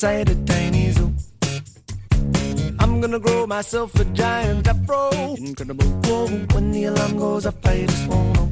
inside a tiny zoo. I'm gonna grow myself a giant afro. Incredible. Whoa, when the alarm goes off, I just won't know.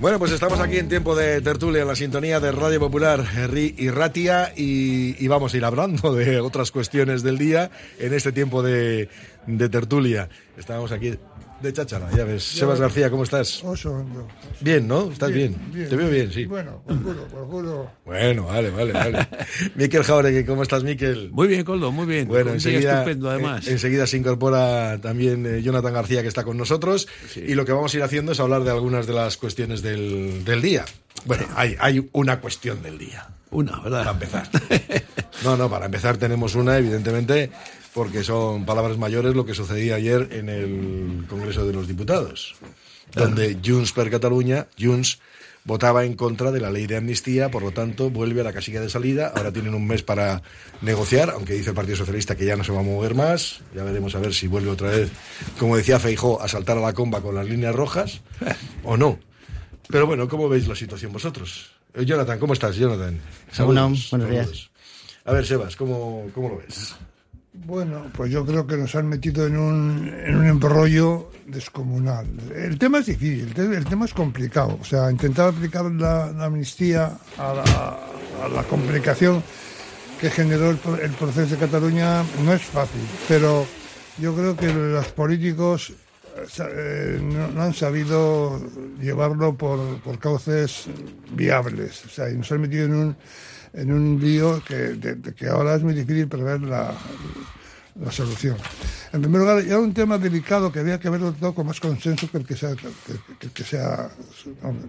Bueno, pues estamos aquí en tiempo de tertulia en la sintonía de Radio Popular Ri y Ratia y, y vamos a ir hablando de otras cuestiones del día en este tiempo de, de tertulia. Estábamos aquí de cháchara, ya ves. Sebas García, ¿cómo estás? Oso, ando. Bien, ¿no? ¿Estás bien? Te veo bien, sí. Bueno, por juro, por juro. Bueno, vale, vale, vale. Miquel Jauregui, ¿cómo estás, Miquel? Muy bien, Coldo, muy bien. Bueno, Un día enseguida, estupendo, además. en- enseguida se incorpora también eh, Jonathan García, que está con nosotros. Y lo que vamos a ir haciendo es hablar de algunas de las cuestiones del, del día. Bueno, hay, hay una cuestión del día. Una, ¿verdad? Para empezar. No, no, para empezar tenemos una, evidentemente, porque son palabras mayores lo que sucedía ayer en el Congreso de los Diputados, donde Junts per Catalunya, Junts, votaba en contra de la ley de amnistía, por lo tanto vuelve a la casilla de salida. Ahora tienen un mes para negociar, aunque dice el Partido Socialista que ya no se va a mover más. Ya veremos a ver si vuelve otra vez, como decía Feijó, a saltar a la comba con las líneas rojas o no. Pero bueno, ¿cómo veis la situación vosotros? Eh, Jonathan, ¿cómo estás, Jonathan? Bueno, buenos días. A ver, Sebas, ¿cómo, cómo lo ves? Bueno, pues yo creo que nos han metido en un, en un embrollo descomunal. El tema es difícil, el, te- el tema es complicado. O sea, intentar aplicar la, amnistía a la, complicación que generó el, el proceso de Cataluña no es fácil, pero yo creo que los políticos eh, eh, no, no han sabido llevarlo por, por cauces viables. O sea, y nos han metido en un, en un lío que, de- de que ahora es muy difícil prever la, la solución. En primer lugar, era un tema delicado que había que haberlo tratado con más consenso que el que se ha, que, que- que se ha-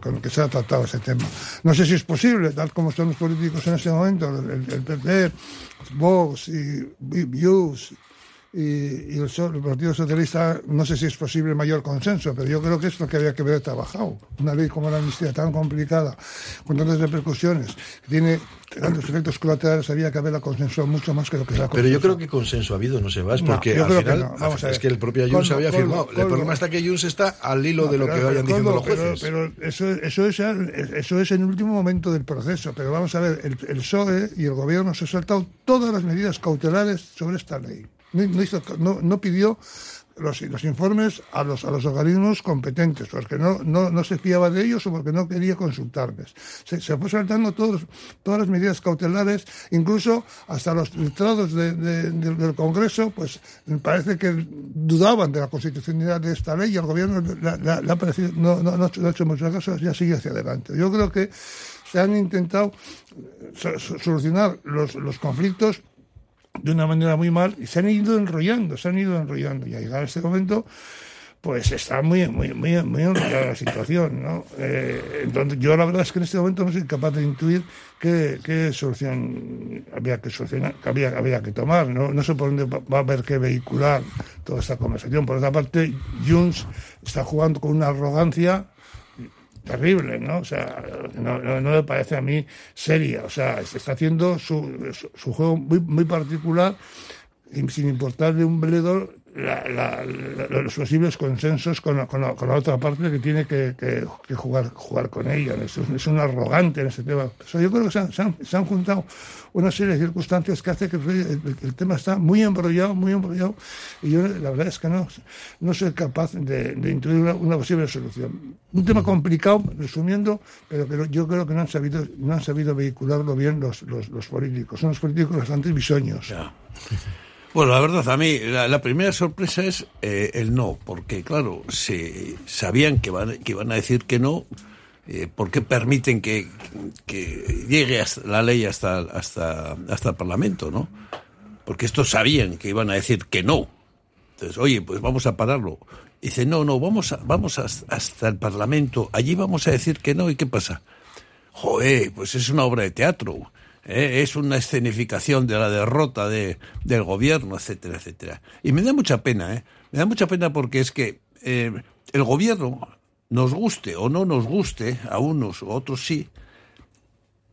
con el que se ha tratado ese tema. No sé si es posible, tal como son los políticos en este momento, el, el PP, Vox y Views y, y el, so- el Partido Socialista, no sé si es posible mayor consenso, pero yo creo que es lo que había que haber trabajado. Una ley como la amnistía tan complicada, con tantas repercusiones, que tiene tantos efectos colaterales, había que haberla consensuado mucho más que lo que se ha Pero yo creo que consenso ha habido, no Sebas, No, porque al que final no. Vamos a es que el propio Junts había firmado. el problema está que Junts está al hilo de lo pero- que vayan diciendo los jueces. Pero, pero eso, eso, es, eso es en el último momento del proceso. Pero vamos a ver, el, el PSOE y el gobierno se han saltado todas las medidas cautelares sobre esta ley. No, pidió los, informes a los, a los organismos competentes, porque no, no, no se fiaba de ellos o porque no quería consultarles. Se, se fue saltando todos, todas las medidas cautelares, incluso hasta los letrados de- de- del- Congreso, pues parece que dudaban de la constitucionalidad de esta ley y al gobierno la- parecido, no, no, no ha hecho- mucho caso, ya sigue hacia adelante. Yo creo que se han intentado so- solucionar los, los conflictos de una manera muy mal y se han ido enrollando, se han ido enrollando. Y a llegar a este momento, pues está muy, muy, muy, muy enrollada la situación, ¿no? Eh, entonces, yo la verdad es que en este momento no soy capaz de intuir qué, solución había que solucionar, que había, había que tomar, ¿no? No sé por dónde va va a haber que vehicular toda esta conversación. Por otra parte, Junts está jugando con una arrogancia terrible, ¿no? O sea, no, me parece a mí seria. O sea, se está haciendo su, su, juego muy, muy particular sin importarle un bledo la- la- los posibles consensos con con, con la otra parte que tiene que, que- que jugar, jugar con ella. Es, un- es un arrogante en ese tema. O sea, yo creo que se han, se han- se han juntado una serie de circunstancias que hace que el, el- el tema está muy embrollado, muy embrollado, y yo la verdad es que no, no soy capaz de, de intuir una, una posible solución. Un tema complicado, resumiendo, pero que yo creo que no han sabido, no han sabido vehicularlo bien los, los, los políticos. Son los políticos bastante bisoños. Bueno, la verdad, a mí la, primera sorpresa es eh, el no, porque claro, se sabían que, van, que iban a decir que no, eh, ¿por qué permiten que, que llegue hasta- la ley hasta, hasta, hasta el Parlamento, no? porque estos sabían que iban a decir que no. Entonces, oye, pues vamos a pararlo. Dice, no, no, vamos, a, vamos hasta el Parlamento, allí vamos a decir que no, ¿y qué pasa? Joder, pues es una obra de teatro, ¿eh? es una escenificación de la derrota de, del gobierno, etcétera, etcétera. Y me da mucha pena, ¿eh? Me da mucha pena porque es que eh, el gobierno, nos guste o no nos guste, a unos u otros sí,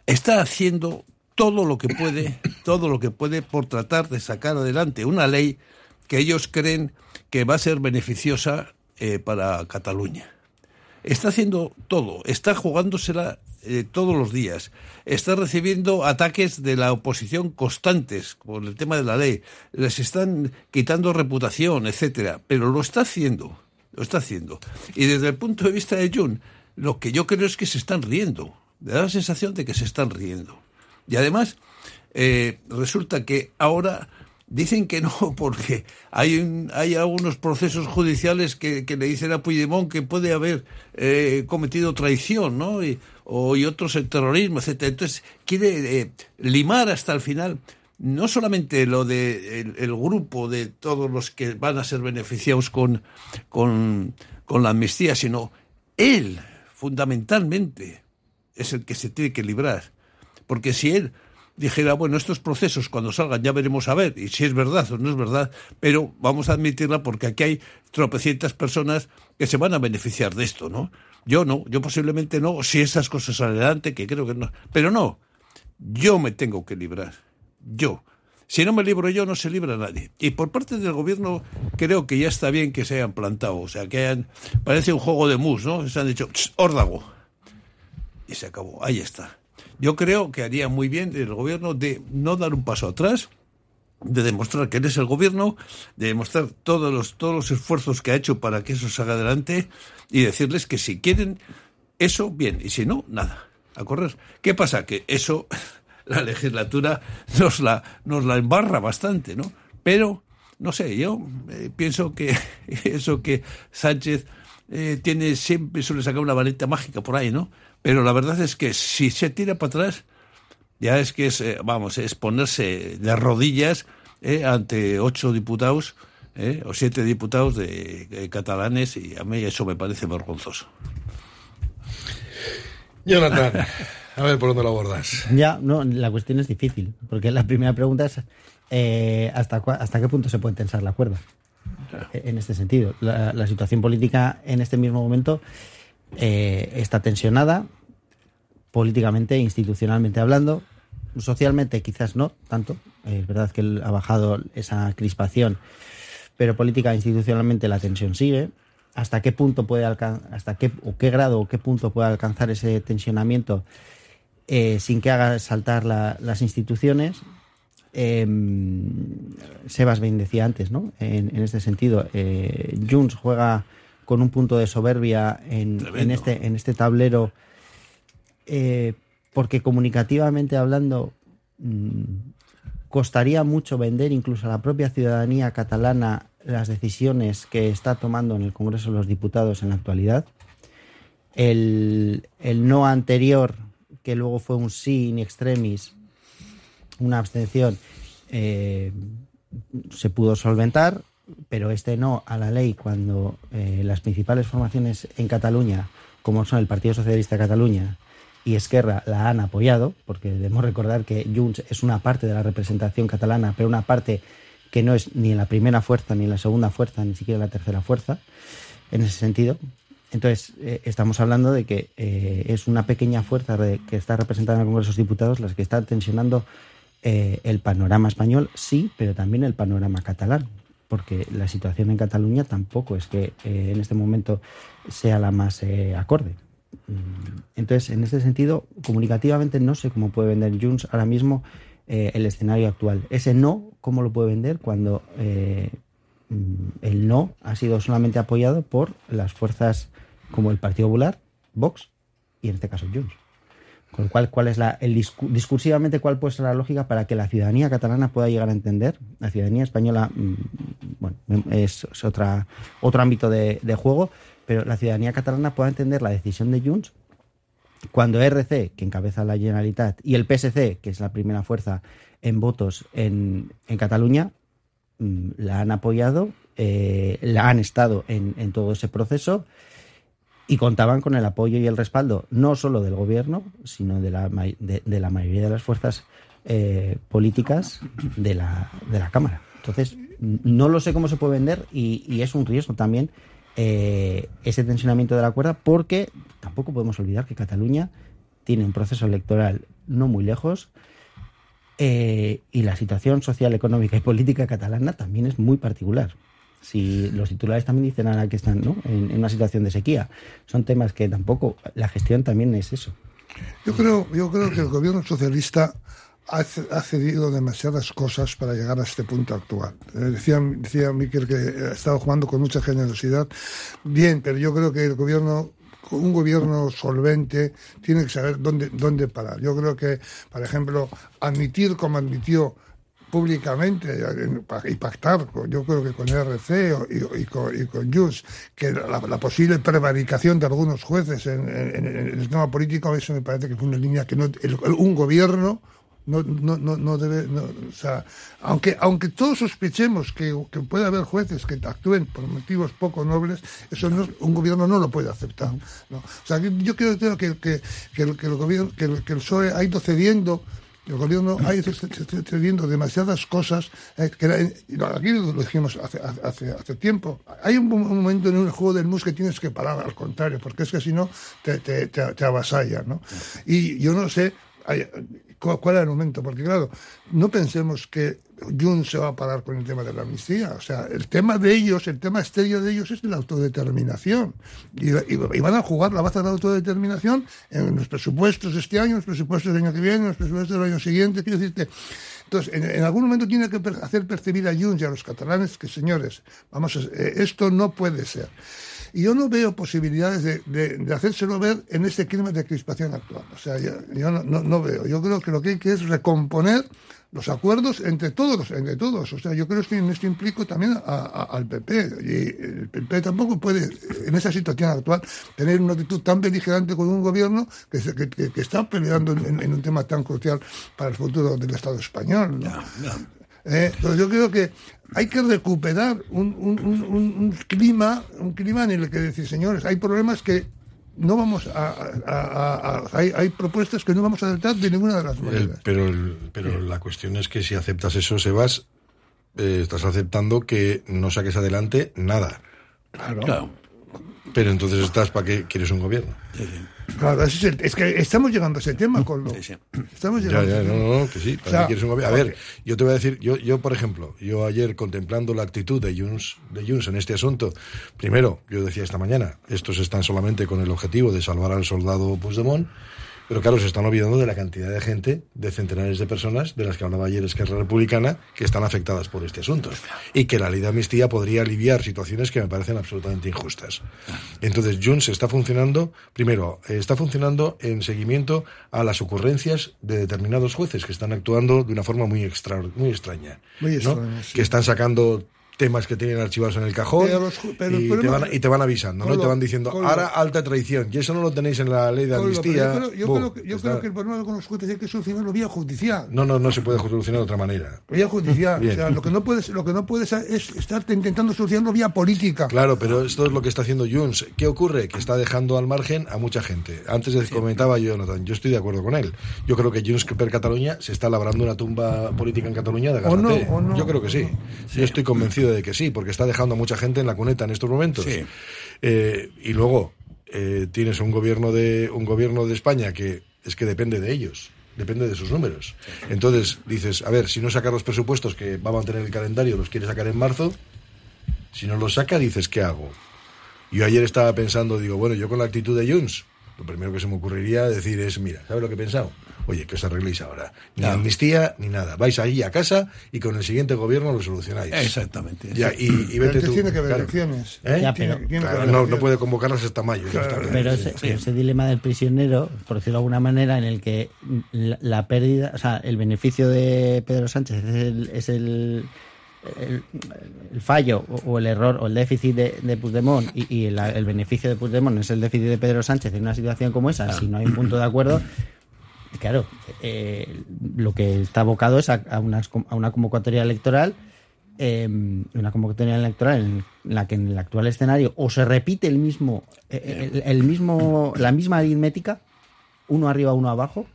está haciendo todo lo que puede, todo lo que puede por tratar de sacar adelante una ley que ellos creen que va a ser beneficiosa eh, para Cataluña. Está haciendo todo, está jugándosela eh, todos los días, está recibiendo ataques de la oposición constantes por el tema de la ley, les están quitando reputación, etcétera, pero lo está haciendo, lo está haciendo. Y desde el punto de vista de Jun, lo que yo creo es que se están riendo, me da la sensación de que se están riendo. Y además, eh, resulta que ahora dicen que no, porque hay, hay algunos procesos judiciales que, le dicen a Puigdemont que puede haber eh, cometido traición, ¿no? O, y otros el terrorismo, etcétera. Entonces, quiere eh, limar hasta el final no solamente lo de el, grupo de todos los que van a ser beneficiados con, con, con la amnistía, sino él, fundamentalmente, es el que se tiene que librar. Porque si él dijera, bueno, estos procesos cuando salgan ya veremos a ver, y si es verdad o no es verdad, pero vamos a admitirla porque aquí hay tropecientas personas que se van a beneficiar de esto, ¿no? Yo no, yo posiblemente no, si esas cosas salen adelante, que creo que no. Pero no, yo me tengo que librar, yo. Si no me libro yo, no se libra nadie. Y por parte del gobierno, creo que ya está bien que se hayan plantado. O sea, que hayan. Parece un juego de mus, ¿no? Se han dicho, órdago. Y se acabó. Ahí está. Yo creo que haría muy bien el gobierno de no dar un paso atrás, de demostrar que eres el gobierno, de demostrar todos los, todos los esfuerzos que ha hecho para que eso salga adelante y decirles que si quieren eso, bien, y si no, nada, a correr. ¿Qué pasa? Que eso la legislatura nos la, nos la embarra bastante, ¿no? Pero, no sé, yo eh, pienso que eso que Sánchez eh, tiene siempre suele sacar una varita mágica por ahí, ¿no? Pero la verdad es que si se tira para atrás, ya es que es, eh, vamos, es ponerse de rodillas eh, ante ocho diputados eh, o siete diputados de, catalanes y a mí eso me parece vergonzoso. Jonathan, a ver por dónde lo abordas. Ya, no, la cuestión es difícil, porque la primera pregunta es ¿hasta, hasta qué punto se puede tensar la cuerda? En este sentido, la situación política en este mismo momento eh, está tensionada, políticamente, institucionalmente hablando, socialmente quizás no tanto, es verdad que ha bajado esa crispación, pero política institucionalmente la tensión sigue. ¿Hasta qué punto puede alcanzar, hasta qué o qué grado o qué punto puede alcanzar ese tensionamiento eh, sin que haga saltar las instituciones? Eh, Sebas Ben decía antes, ¿no? En, este sentido, eh, Junts juega con un punto de soberbia en, este, en este tablero, eh, porque comunicativamente hablando mm, costaría mucho vender incluso a la propia ciudadanía catalana las decisiones que está tomando en el Congreso los Diputados en la actualidad. El, no anterior, que luego fue un sí in extremis, una abstención, eh, se pudo solventar pero este no a la ley cuando eh, las principales formaciones en Cataluña, como son el Partido Socialista de Cataluña y Esquerra, la han apoyado, porque debemos recordar que Junts es una parte de la representación catalana, pero una parte que no es ni la primera fuerza, ni la segunda fuerza, ni siquiera la tercera fuerza, en ese sentido. Entonces, eh, estamos hablando de que eh, es una pequeña fuerza que está representada en el Congreso de los Diputados las que están tensionando el panorama español, sí, pero también el panorama catalán porque la situación en Cataluña tampoco es que eh, en este momento sea la más eh, acorde. Mm, entonces, en este sentido, comunicativamente no sé cómo puede vender Junts ahora mismo eh, el escenario actual. Ese no, ¿cómo lo puede vender cuando mm, el no ha sido solamente apoyado por las fuerzas como el Partido Popular, Vox y en este caso Junts? Con lo cual, ¿cuál es la, el discursivamente, cuál puede ser la lógica para que la ciudadanía catalana pueda llegar a entender? La ciudadanía española, mm, bueno, es, otra, otro ámbito de, juego, pero la ciudadanía catalana pueda entender la decisión de Junts cuando RC, que encabeza la Generalitat, y el PSC, que es la primera fuerza en votos en, en Cataluña, mm, la han apoyado, eh, la han estado en, en todo ese proceso y contaban con el apoyo y el respaldo no solo del gobierno, sino de la, de, de la mayoría de las fuerzas eh, políticas de la, de la Cámara. Entonces, no lo sé cómo se puede vender y es un riesgo también eh, ese tensionamiento de la cuerda porque tampoco podemos olvidar que Cataluña tiene un proceso electoral no muy lejos eh, y la situación social, económica y política catalana también es muy particular. Si los titulares también dicen ahora que están ¿no? en, en una situación de sequía, son temas que tampoco, la gestión también es eso. Yo creo, yo creo que el gobierno socialista ha ce- ha cedido demasiadas cosas para llegar a este punto actual. Eh, decía, decía Miquel que ha estado jugando con mucha generosidad. Bien, pero yo creo que el gobierno un gobierno solvente tiene que saber dónde, dónde parar. Yo creo que, por ejemplo, admitir como admitió públicamente eh, y pactar, yo creo que con RC y, con, y Junts, que la, posible prevaricación de algunos jueces en, en- en el tema político, eso me parece que fue una línea que no, un gobierno no, no, no, no debe, no, o sea, aunque, aunque todos sospechemos que, que puede haber jueces que actúen por motivos poco nobles, eso no, un gobierno no lo puede aceptar. ¿no? O sea, yo creo, creo que, que, que el, que el gobierno, que el, que el PSOE ha ido cediendo el gobierno ha ido cediendo demasiadas cosas. eh, que aquí lo dijimos hace, hace, hace tiempo. Hay un, momento en un juego del mus que tienes que parar, al contrario, porque es que si no te, te, te, avasalla. ¿no? Y yo no sé cuál era el momento, porque claro, no pensemos que Jun se va a parar con el tema de la amnistía. O sea, el tema de ellos, el tema estrella de ellos es la autodeterminación. Y, van a jugar la baza de la autodeterminación en los presupuestos de este año, los presupuestos del año que viene, en los presupuestos del año siguiente. Quiero decirte, entonces, en, algún momento tiene que hacer percibir a Junts y a los catalanes que, señores, vamos, a- eh, esto no puede ser. Y yo no veo posibilidades de, de- de hacérselo ver en este clima de crispación actual. O sea, yo, no, no- veo. Yo creo que lo que hay que es recomponer los acuerdos entre todos, entre todos. O sea, yo creo que esto implico también a- al PP. Y el PP tampoco puede, en esa situación actual, tener una actitud tan beligerante con un gobierno que, se- que- está peleando en, un tema tan crucial para el futuro del Estado español. Eh, entonces yo creo que hay que recuperar un, un- un- un- un clima, un clima en el que decir, señores, hay problemas que no vamos a, a- a- a- hay, hay propuestas que no vamos a aceptar de ninguna de las El- maneras. pero el- pero la cuestión es que si aceptas eso, Sebas, eh, estás aceptando que no saques adelante nada. Claro. Claro. Pero entonces estás para qué quieres un gobierno. Claro, es, el- es que estamos llegando a ese tema con lo. Sí, sí. Estamos Ya, llegando. ya, a ese no, tema. no, no, que sí. ¿Para O sea, un gobierno? A ver, yo te voy a decir, yo, yo por ejemplo, yo ayer contemplando la actitud de Junts, de Junts en este asunto, primero, yo decía esta mañana, estos están solamente con el objetivo de salvar al soldado Puigdemont, pero claro, se están olvidando de la cantidad de gente, de centenares de personas, de las que hablaba ayer Esquerra Republicana, que están afectadas por este asunto. Y que la ley de amnistía podría aliviar situaciones que me parecen absolutamente injustas. Entonces, Junts está funcionando, primero, está funcionando en seguimiento a las ocurrencias de determinados jueces que están actuando de una forma muy, extra, muy extraña. Muy ¿no? extraña, sí. Que están sacando temas que tienen archivados en el cajón Pero los pero y, te van, y te van avisando, ¿no? Con Y te lo- van diciendo, con lo- ahora alta traición, y eso no lo tenéis en la ley de lo- amnistía. pero yo, creo, yo creo que, yo creo que el problema con los jueces hay que solucionarlo vía judicial. No, no, no se puede solucionar de otra manera. Vía judicial. O sea, lo que no puedes, lo que no puedes es estar intentando solucionarlo vía política. Claro, pero esto es lo que está haciendo Junts. ¿Qué ocurre? Que está dejando al margen a mucha gente. Antes les comentaba yo, Jonathan, yo estoy de acuerdo con él. Yo creo que Junts per Cataluña se está labrando una tumba política en Cataluña de O no, o no, Yo creo que sí. no. Yo estoy convencido de que sí, porque está dejando a mucha gente en la cuneta en estos momentos. Sí. Eh, y luego eh, tienes un gobierno de un gobierno de España que es que depende de ellos. Depende de sus números. Entonces dices, a ver, si no saca los presupuestos que va a mantener el calendario, los quiere sacar en marzo, si no los saca, dices, ¿qué hago? Yo ayer estaba pensando, digo, bueno, yo con la actitud de Junts, lo primero que se me ocurriría decir es, mira, ¿sabes lo que he pensado? Oye, que os arregléis ahora. Ni Claro. amnistía ni nada. Vais ahí a casa y con el siguiente gobierno lo solucionáis. Exactamente. Ya, y, vete tú. tiene que haber Claro. elecciones. ¿Eh? Ya, Tiene- pero- tiene que Claro, haber no, no puede convocarlas hasta mayo. Pero ese, pero ese dilema del prisionero, por decirlo de alguna manera, en el que la, la pérdida, o sea, el beneficio de Pedro Sánchez es el, es el el, el fallo o, o el error o el déficit de, de Puigdemont y, y la- el beneficio de Puigdemont es el déficit de Pedro Sánchez en una situación como esa, si no hay un punto de acuerdo, claro, eh, lo que está abocado es a, a unas com- a una convocatoria electoral, eh, una convocatoria electoral en la que en el actual escenario o se repite el mismo, eh, el, el mismo, la misma aritmética, uno arriba, uno abajo,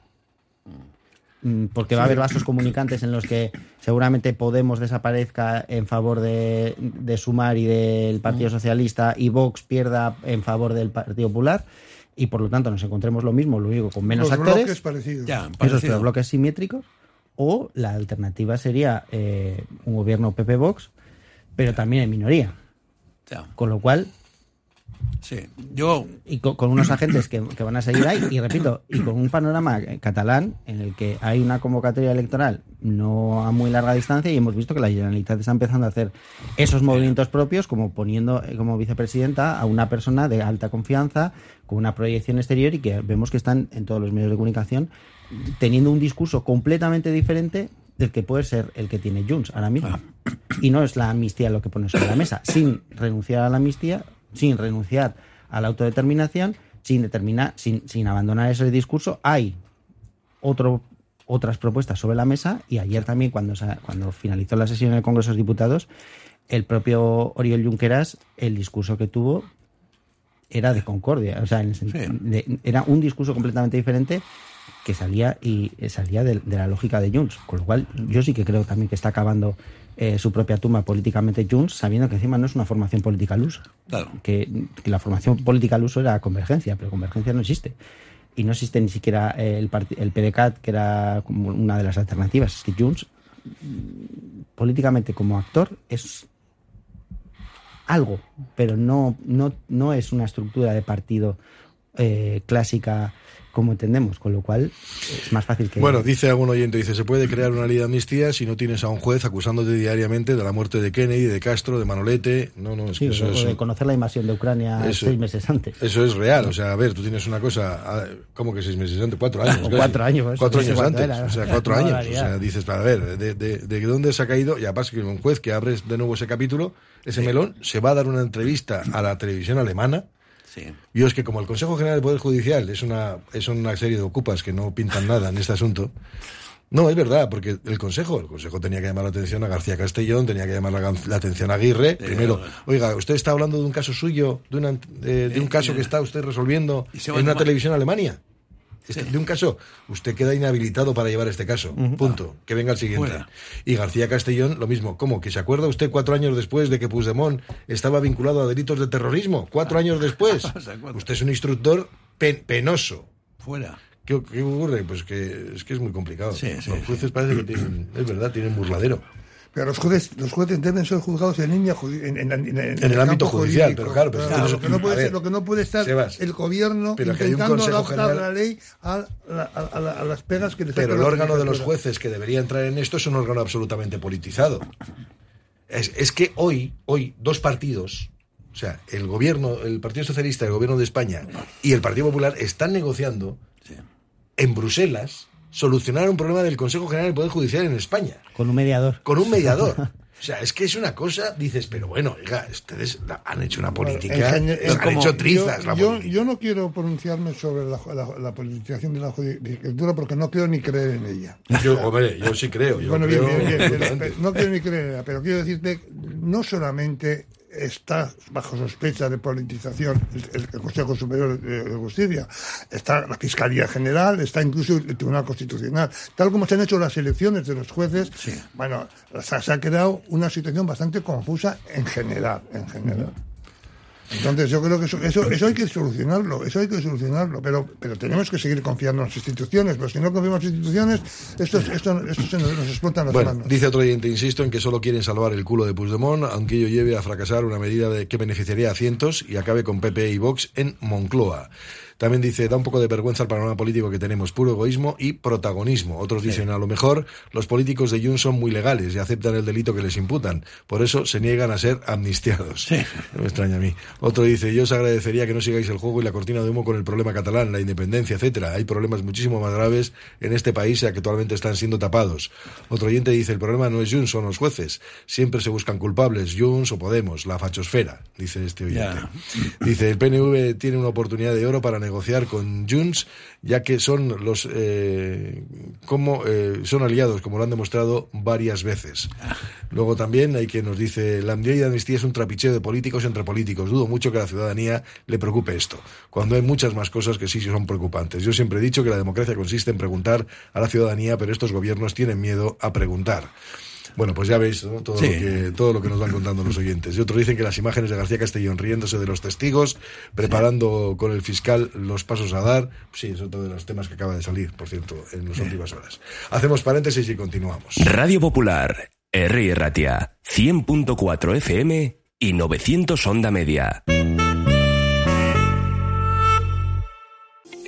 mm, porque va a haber vasos comunicantes en los que seguramente Podemos desaparezca en favor de, de Sumar y del Partido Socialista y Vox pierda en favor del Partido Popular y por lo tanto nos encontremos lo mismo, lo único con menos Los actores bloques parecidos. Ya, esos parecido. tres bloques simétricos, o la alternativa sería eh, un gobierno PP-Vox, pero también en minoría. Ya, Con lo cual, sí. Yo, y co- con, unos agentes que, que van a seguir ahí, y repito, y con un panorama catalán en el que hay una convocatoria electoral no a muy larga distancia y hemos visto que la Generalitat está empezando a hacer esos movimientos propios, como poniendo eh, como vicepresidenta a una persona de alta confianza, con una proyección exterior y que vemos que están en todos los medios de comunicación teniendo un discurso completamente diferente del que puede ser el que tiene Junts ahora mismo. Y no es la amnistía lo que pone sobre la mesa, sin renunciar a la amnistía, sin renunciar a la autodeterminación, sin determinar, sin, sin abandonar ese discurso, hay otro, otras propuestas sobre la mesa y ayer también cuando, cuando finalizó la sesión en el Congreso de los Diputados, el propio Oriol Junqueras, el discurso que tuvo era de concordia, o sea, en el Sí. de- era un discurso completamente diferente que salía y eh, salía de, de la lógica de Junts, con lo cual yo sí que creo también que está acabando eh, su propia tumba políticamente Junts, sabiendo que encima no es una formación política al uso, claro. que, que la formación política al uso era convergencia, pero convergencia no existe. Y no existe ni siquiera eh, el, el PDCAT, que era como una de las alternativas. Es que Junts, mm, políticamente como actor, es algo, pero no, no, no es una estructura de partido eh, clásica como entendemos, con lo cual es más fácil que... Bueno, dice algún oyente, dice, se puede crear una ley de amnistía si no tienes a un juez acusándote diariamente de la muerte de Kennedy, de Castro, de Manolete. No, no, es Sí, que eso o es... de conocer la invasión de Ucrania Eso- seis meses antes. Eso es real, o sea, a ver, tú tienes una cosa, ah, ¿cómo que seis meses antes? Cuatro años. Casi. cuatro años, Cuatro años antes, era. o sea, cuatro años. O sea, dices, para ver, de, de, de dónde se ha caído? Y aparte que un juez que abres de nuevo ese capítulo, ese melón, se va a dar una entrevista a la televisión alemana. Sí. Yo es que como el Consejo General del Poder Judicial es una, es una serie de ocupas que no pintan nada en este asunto, no, es verdad, porque el Consejo, el Consejo tenía que llamar la atención a García Castellón, tenía que llamar la, la atención a Aguirre. Primero, oiga, usted está hablando de un caso suyo, de, una- de- de un caso que está usted resolviendo en una televisión Alemania. Este- De un caso, usted queda inhabilitado para llevar este caso. Punto. Que venga el siguiente. Y García Castellón, lo mismo. ¿Cómo? ¿Que se acuerda usted cuatro años después de que Puigdemont estaba vinculado a delitos de terrorismo? Cuatro años después. Usted es un instructor pen- penoso. Fuera. ¿Qué, qué ocurre? Pues que es que es muy complicado. Sí, sí, Los jueces parece que tienen, es verdad, tienen burladero. Pero los jueces, los jueces deben ser juzgados en línea en, en- en- en el ámbito judicial, jurídico. pero claro, pero Claro, eso- lo, que no puede ver, ser, lo que no puede estar Sebas, el gobierno intentando adaptar General- la ley a, la- a- a la- a las pegas que le Pero el órgano de los jueces que debería entrar en esto es un órgano absolutamente politizado. Es, es que hoy, hoy, dos partidos, o sea, el gobierno, el Partido Socialista, el gobierno de España y el Partido Popular están negociando Sí. en Bruselas solucionar un problema del Consejo General del Poder Judicial en España, Con un mediador. con un mediador. O sea, es que es una cosa, dices, pero bueno, oiga, ustedes han hecho una política, han como- hecho trizas yo, la yo, política. yo no quiero pronunciarme sobre la, la- la politización de la judicatura porque no quiero ni creer en ella. Yo, hombre, yo sí creo. Yo bueno, bien, creo bien, bien, bien, no quiero ni creer en ella, pero quiero decirte, no solamente está bajo sospecha de politización el, el Consejo Superior de Justicia, está la Fiscalía General, está incluso el Tribunal Constitucional. Tal como se han hecho las elecciones de los jueces, bueno, se, se ha creado una situación bastante confusa en general, en general. Entonces yo creo que eso, eso, eso hay que solucionarlo, eso hay que solucionarlo, pero, pero tenemos que seguir confiando en las instituciones, porque si no confiamos en las instituciones, esto, esto, esto se nos, nos explotan las Bueno, manos. dice otro oyente, insisto en que solo quieren salvar el culo de Puigdemont, aunque ello lleve a fracasar una medida de, que beneficiaría a cientos y acabe con PP y Vox en Moncloa. También dice, da un poco de vergüenza el panorama político que tenemos, puro egoísmo y protagonismo. Otros dicen, a lo mejor los políticos de Jun son muy legales y aceptan el delito que les imputan. Por eso se niegan a ser amnistiados. No me extraña a mí. Otro dice, yo os agradecería que no sigáis el juego y la cortina de humo con el problema catalán, la independencia, etcétera. Hay problemas muchísimo más graves en este país que actualmente están siendo tapados. Otro oyente dice, el problema no es Junts, son los jueces. Siempre se buscan culpables, Junts o Podemos, la fachosfera, dice este oyente. Dice, el PNV tiene una oportunidad de oro para negociar con Junts, ya que son los eh, como eh, son aliados, como lo han demostrado varias veces. Luego también hay quien nos dice, la amnistía y la amnistía es un trapicheo de políticos entre políticos. Dudo mucho que a la ciudadanía le preocupe esto, cuando hay muchas más cosas que sí son preocupantes. Yo siempre he dicho que la democracia consiste en preguntar a la ciudadanía, pero estos gobiernos tienen miedo a preguntar. Bueno, pues ya veis ¿no? todo, Sí. lo que, todo lo que nos van contando los oyentes. Y otros dicen que las imágenes de García Castellón riéndose de los testigos, preparando con el fiscal los pasos a dar. Sí, es otro de los temas que acaba de salir, por cierto, en las últimas horas. Hacemos paréntesis y continuamos. Radio Popular, R. Ratia, 100.4 FM y 900 Onda Media.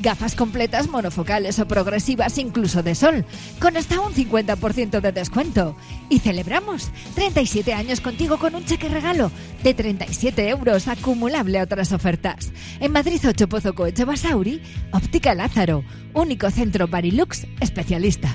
Gafas completas monofocales o progresivas incluso de sol, con hasta un 50% de descuento. Y celebramos 37 años contigo con un cheque regalo de 37 euros acumulable a otras ofertas. En Madrid 8 Pozo Coeche Basauri, Óptica Lázaro, único centro Barilux especialista.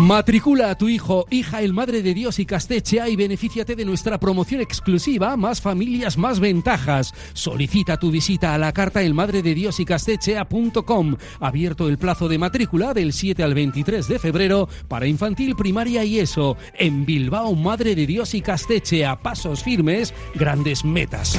Matricula a tu hijo, hija el Madre de Dios y Castechea y benefíciate de nuestra promoción exclusiva Más familias, más ventajas. Solicita tu visita a la carta el Madre de Dios y Castechea.com. Abierto el plazo de matrícula del 7 al 23 de febrero para infantil, primaria y eso. En Bilbao, Madre de Dios y Castechea. Pasos firmes, grandes metas.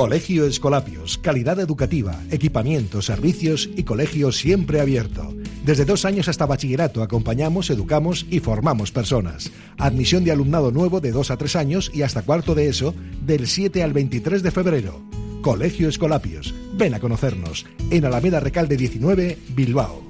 Colegio Escolapios, calidad educativa, equipamiento, servicios y colegio siempre abierto. Desde dos años hasta bachillerato acompañamos, educamos y formamos personas. Admisión de alumnado nuevo de dos a tres años y hasta cuarto de eso del 7 al 23 de febrero. Colegio Escolapios. Ven a conocernos en Alameda Recalde 19, Bilbao.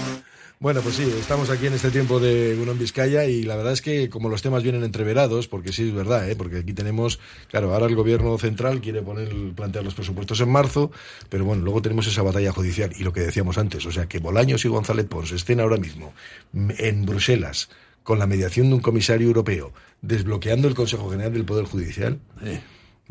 Bueno, pues sí, estamos aquí en este tiempo de Gunón Vizcaya y la verdad es que como los temas vienen entreverados, porque sí es verdad, ¿eh? porque aquí tenemos, claro, ahora el gobierno central quiere poner, plantear los presupuestos en marzo, pero bueno, luego tenemos esa batalla judicial y lo que decíamos antes, o sea, que Bolaños y González Pons estén ahora mismo en Bruselas con la mediación de un comisario europeo, desbloqueando el Consejo General del Poder Judicial.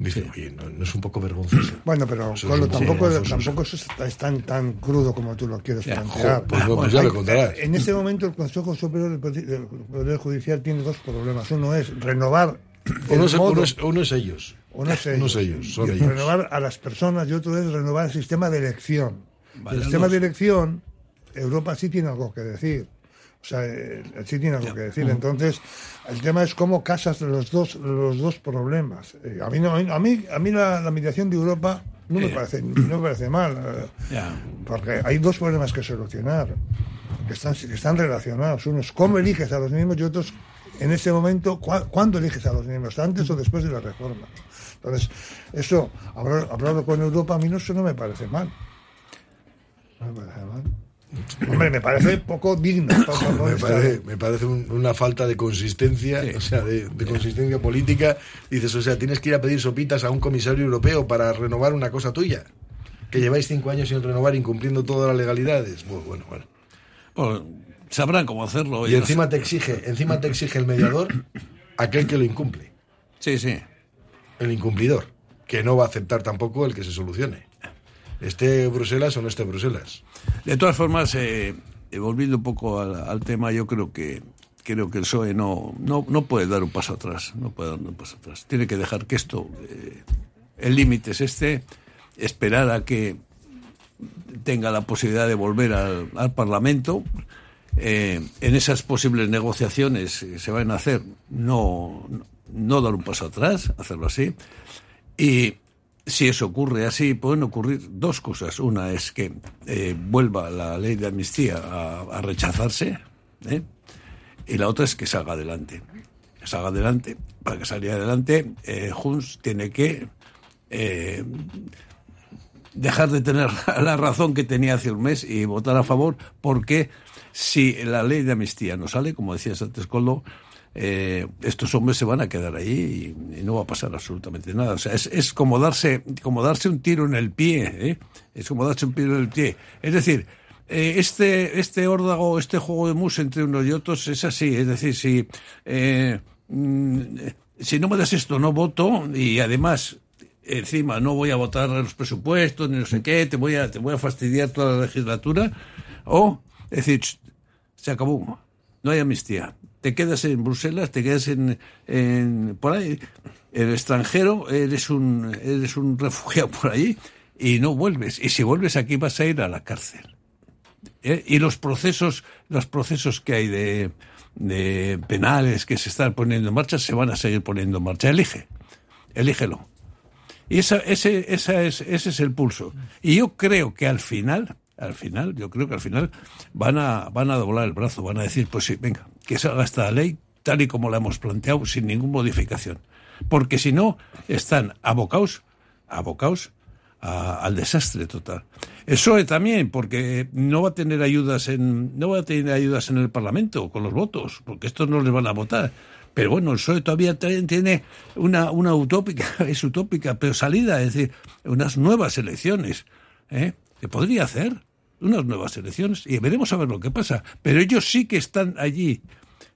Dice, oye, ¿no, no es un poco vergonzoso? Bueno, pero Colo, tampoco, tampoco eso es, tan, tan crudo como tú lo quieres Ya, plantear. jo, pues no, pues ya lo contarás. En este momento el Consejo Superior del Poder- Judicial tiene dos problemas. Uno es renovar Uno es, modo- uno es- uno es ellos. uno es ellos, Uno es ellos, son y ellos. renovar a las personas y otro es renovar el sistema de elección. Vale, el sistema de elección, Europa sí tiene algo que decir. O sea, eh, sí tiene algo que decir. Entonces, el tema es cómo casas los dos, los dos problemas. Eh, a mí, no, a mí, a mí la, la mediación de Europa no me parece, no me parece mal. eh, porque hay dos problemas que solucionar, que están, que están relacionados. Uno es cómo eliges a los miembros y otros, en ese momento, cua- cuándo eliges a los miembros, antes o después de la reforma. Entonces, eso, hablar, hablarlo con Europa, a mí no, eso no me parece mal. No me parece mal. Hombre, me parece poco digno. Me parece, me parece un- una falta de consistencia, o sea, de, de consistencia política. Dices, o sea, tienes que ir a pedir sopitas a un comisario europeo para renovar una cosa tuya. Que lleváis cinco años sin renovar, incumpliendo todas las legalidades. Bueno, bueno, bueno. Bueno, sabrán cómo hacerlo. Y encima te exige, encima te exige el mediador aquel que lo incumple. Sí, sí. El incumplidor, que no va a aceptar tampoco el que se solucione. Esté Bruselas o no esté Bruselas. De todas formas, eh, eh, volviendo un poco al, tema, yo creo que creo que el PSOE no, no, no puede dar un paso atrás. No puede dar un paso atrás. Tiene que dejar que esto, eh, el límite es este, esperar a que tenga la posibilidad de volver al, Parlamento. En esas posibles negociaciones que se van a hacer, no, no dar un paso atrás, hacerlo así. Y si eso ocurre así, pueden ocurrir dos cosas. Una es que eh, vuelva la ley de amnistía a, rechazarse, ¿eh? y la otra es que salga adelante. Que salga adelante. Para que salga adelante, eh, Junts tiene que eh, dejar de tener la razón que tenía hace un mes y votar a favor, porque si la ley de amnistía no sale, como decías antes, Coldo, eh, estos hombres se van a quedar ahí y, no va a pasar absolutamente nada. O sea, es, es como darse como darse un tiro en el pie, ¿eh? Es como darse un tiro en el pie. Es decir, eh, este este órdago, este juego de mus entre unos y otros es así. Es decir, si eh, mm, si no me das esto, no voto y además encima no voy a votar los presupuestos ni no sé qué, te voy a te voy a fastidiar toda la legislatura o es decir, se acabó. No hay amnistía. Te quedas en Bruselas, te quedas en, por ahí, el extranjero, eres un, eres un refugiado por ahí y no vuelves. Y si vuelves aquí vas a ir a la cárcel. ¿Eh? Y los procesos, los procesos que hay de, de penales que se están poniendo en marcha se van a seguir poniendo en marcha. Elige, elígelo. Y esa, ese, esa es, ese es el pulso. Y yo creo que al final, al final, yo creo que al final van a, van a doblar el brazo, van a decir, pues sí, venga, que salga esta ley tal y como la hemos planteado, sin ninguna modificación. Porque si no, están abocados, abocados al desastre total. El PSOE también, porque no va a tener ayudas en, no va a tener ayudas en el Parlamento con los votos, porque estos no les van a votar. Pero bueno, el PSOE todavía tiene una, una utópica, es utópica, pero salida, es decir, unas nuevas elecciones. ¿eh? Que podría hacer unas nuevas elecciones y veremos a ver lo que pasa. Pero ellos sí que están allí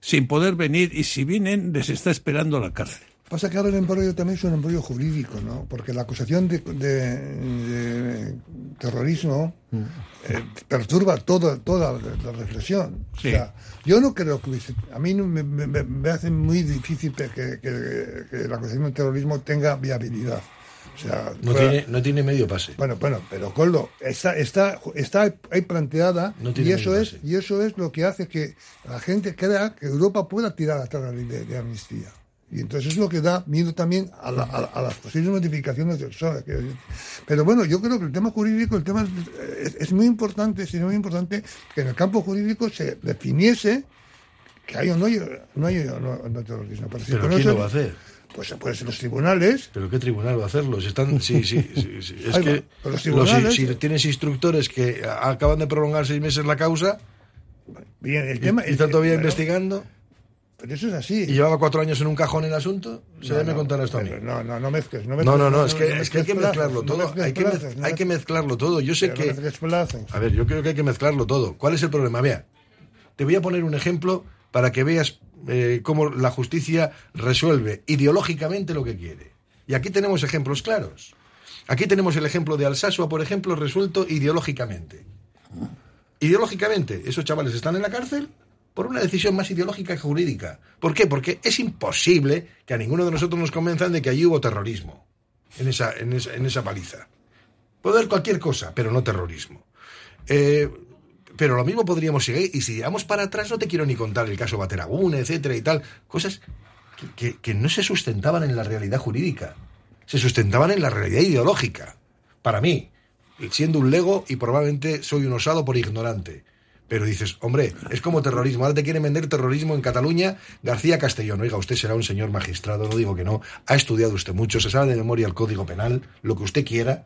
sin poder venir y si vienen les está esperando la cárcel. Pasa que ahora el embrollo también es un embrollo jurídico, ¿no? Porque la acusación de, de- de terrorismo eh, perturba toda, toda la reflexión. O sea, yo no creo que hubiese- a mí no me, me- me- hace muy difícil que, que- que- que la acusación de terrorismo tenga viabilidad. O sea, No fuera- tiene, no tiene medio pase. bueno, bueno, pero Coldo, está, está, está ahí planteada No y eso es y eso es lo que hace que la gente crea que Europa pueda tirar atrás la ley de, de amnistía. Y entonces es lo que da miedo también a, la- a- a las posibles modificaciones del decir. Pero bueno, yo creo que el tema jurídico, el tema es, muy importante, es muy importante que en el campo jurídico se definiese que hay o no hay, no hay no, no terrorismo. Pero, si ¿Pero con quién lo va a hacer? Pues, pues los tribunales ¿Pero qué tribunal va a hacerlo? Si están, sí, sí, sí, sí. Es que los tribunales- si, si tienes instructores que acaban de prolongar seis meses la causa Bien, el tema y están todavía investigando Pero eso es así. y llevaba cuatro años en un cajón el asunto, se No, debe no, contar esto a mí. No, no, no mezcles. No, No, mezcles- no, no, es que, no es que hay que mezclarlo plazos, no todo. mezcles Hay que, mez- plazos, no hay que mezclarlo todo. Yo sé no que. A ver, yo creo que hay que mezclarlo todo. ¿Cuál es el problema? Vea, te voy a poner un ejemplo para que veas eh, cómo la justicia resuelve ideológicamente lo que quiere. Y aquí tenemos ejemplos claros. Aquí tenemos el ejemplo de Alsasua, por ejemplo, resuelto ideológicamente. Ideológicamente, esos chavales están en la cárcel por una decisión más ideológica que jurídica. ¿Por qué? Porque es imposible que a ninguno de nosotros nos convenzan de que allí hubo terrorismo en esa, en esa, en esa paliza. Puede haber cualquier cosa, pero no terrorismo. Eh, pero lo mismo podríamos seguir. Y si vamos para atrás, no te quiero ni contar el caso Bateragún, etcétera y tal. Cosas que, que- que no se sustentaban en la realidad jurídica. Se sustentaban en la realidad ideológica. Para mí, siendo un lego y probablemente soy un osado por ignorante. Pero dices, hombre, es como terrorismo. Ahora te quieren vender terrorismo en Cataluña. García Castellón, oiga, usted será un señor magistrado, no digo que no. Ha estudiado usted mucho, se sabe de memoria el Código Penal, lo que usted quiera.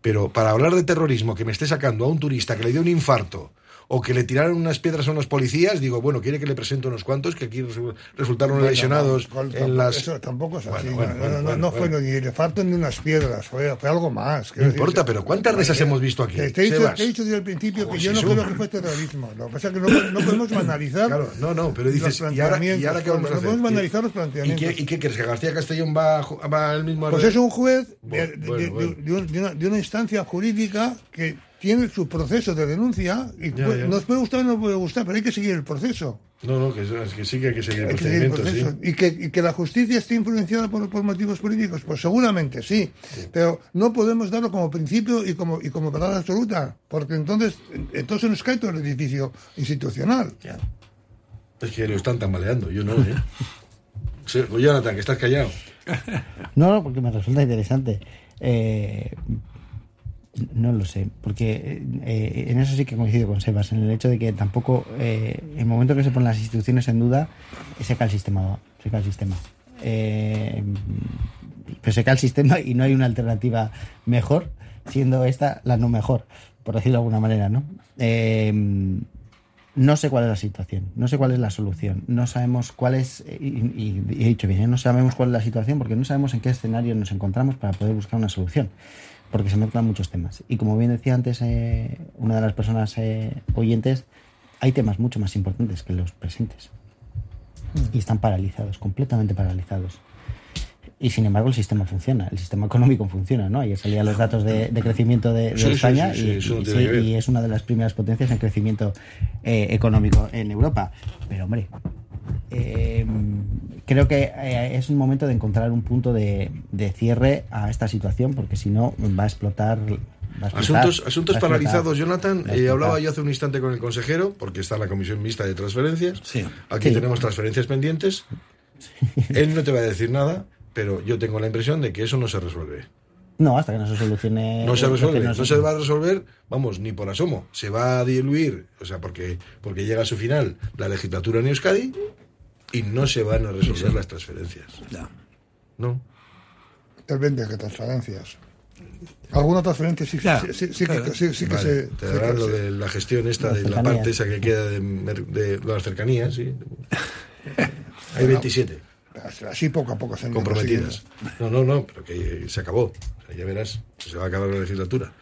Pero para hablar de terrorismo que me esté sacando a un turista que le dio un infarto o que le tiraron unas piedras a unos policías, digo, bueno, quiere que le presente unos cuantos que aquí resu- resultaron Bueno, lesionados no, en las... Eso tampoco es así. Bueno, bueno, no, fue ni el infarto ni unas piedras, fue, fue algo más. No importa, pero ¿cuántas de esas hemos visto aquí? Te, te he dicho, te he dicho desde el principio que yo no creo que fue terrorismo. Lo que pasa es que no, podemos banalizar. Claro, no, no, pero los dices, ¿y ahora, ¿y ahora qué vamos a no hacer? podemos ¿Y- banalizar los ¿Y planteamientos. qué, y qué crees? ¿Que García Castellón va, va al mismo... Pues es un juez de una instancia jurídica que tiene su proceso de denuncia y Ya, puede- ya. nos puede gustar o no puede gustar, pero hay que seguir el proceso. No, no, que, es que sí que hay que seguir el Hay que seguir el procedimiento, proceso. sí. Y, que, y que la justicia esté influenciada por, por motivos políticos, pues seguramente sí. Pero no podemos darlo como principio y como, y como verdad absoluta, porque entonces, entonces nos cae todo el edificio institucional. Es que lo están tambaleando, yo no, ¿eh? Pues, Jonathan, que estás callado. No, no, porque me resulta interesante. Eh, no lo sé, porque eh, en eso sí que coincido con Sebas, en el hecho de que tampoco, eh, en el momento que se ponen las instituciones en duda, se cae el sistema. Se cae el sistema. Eh, pero se cae el sistema y no hay una alternativa mejor, siendo esta la no mejor, por decirlo de alguna manera, ¿no? Eh, no sé cuál es la situación, no sé cuál es la solución, no sabemos cuál es, y, y- y he dicho bien, ¿eh? no sabemos cuál es la situación porque no sabemos en qué escenario nos encontramos para poder buscar una solución, porque se mezclan muchos temas. Y como bien decía antes eh, una de las personas eh, oyentes, hay temas mucho más importantes que los presentes. Y están paralizados, completamente paralizados. Y sin embargo el sistema funciona, el sistema económico funciona, ¿no? Ayer salían los datos de, de crecimiento de, de Sí, España sí, sí, y, y y es una de las primeras potencias en crecimiento eh, económico en Europa. Pero hombre, eh, creo que eh, es un momento de encontrar un punto de, de cierre a esta situación porque si no va a explotar. Asuntos, asuntos paralizados, Jonathan. Eh, hablaba yo hace un instante con el consejero, porque está la comisión mixta de transferencias. Aquí Sí. tenemos transferencias pendientes. Él no te va a decir nada, pero yo tengo la impresión de que eso no se resuelve. No, hasta que no se solucione. No se resuelve, no se va a resolver, vamos, ni por asomo. Se va a diluir, o sea, porque, porque llega a su final la legislatura en Euskadi y no se van a resolver las transferencias. No. Depende de qué transferencias. Alguna transferencia sí, Claro, sí, sí- sí claro. que, sí, sí que Vale, se... te sí darán lo de la gestión esta, de la parte esa que queda de, mer- de las cercanías, sí. Hay Bueno, 27 Así poco a poco se han comprometidas. No, no, no, pero que se acabó. Ya verás, se va a acabar la legislatura,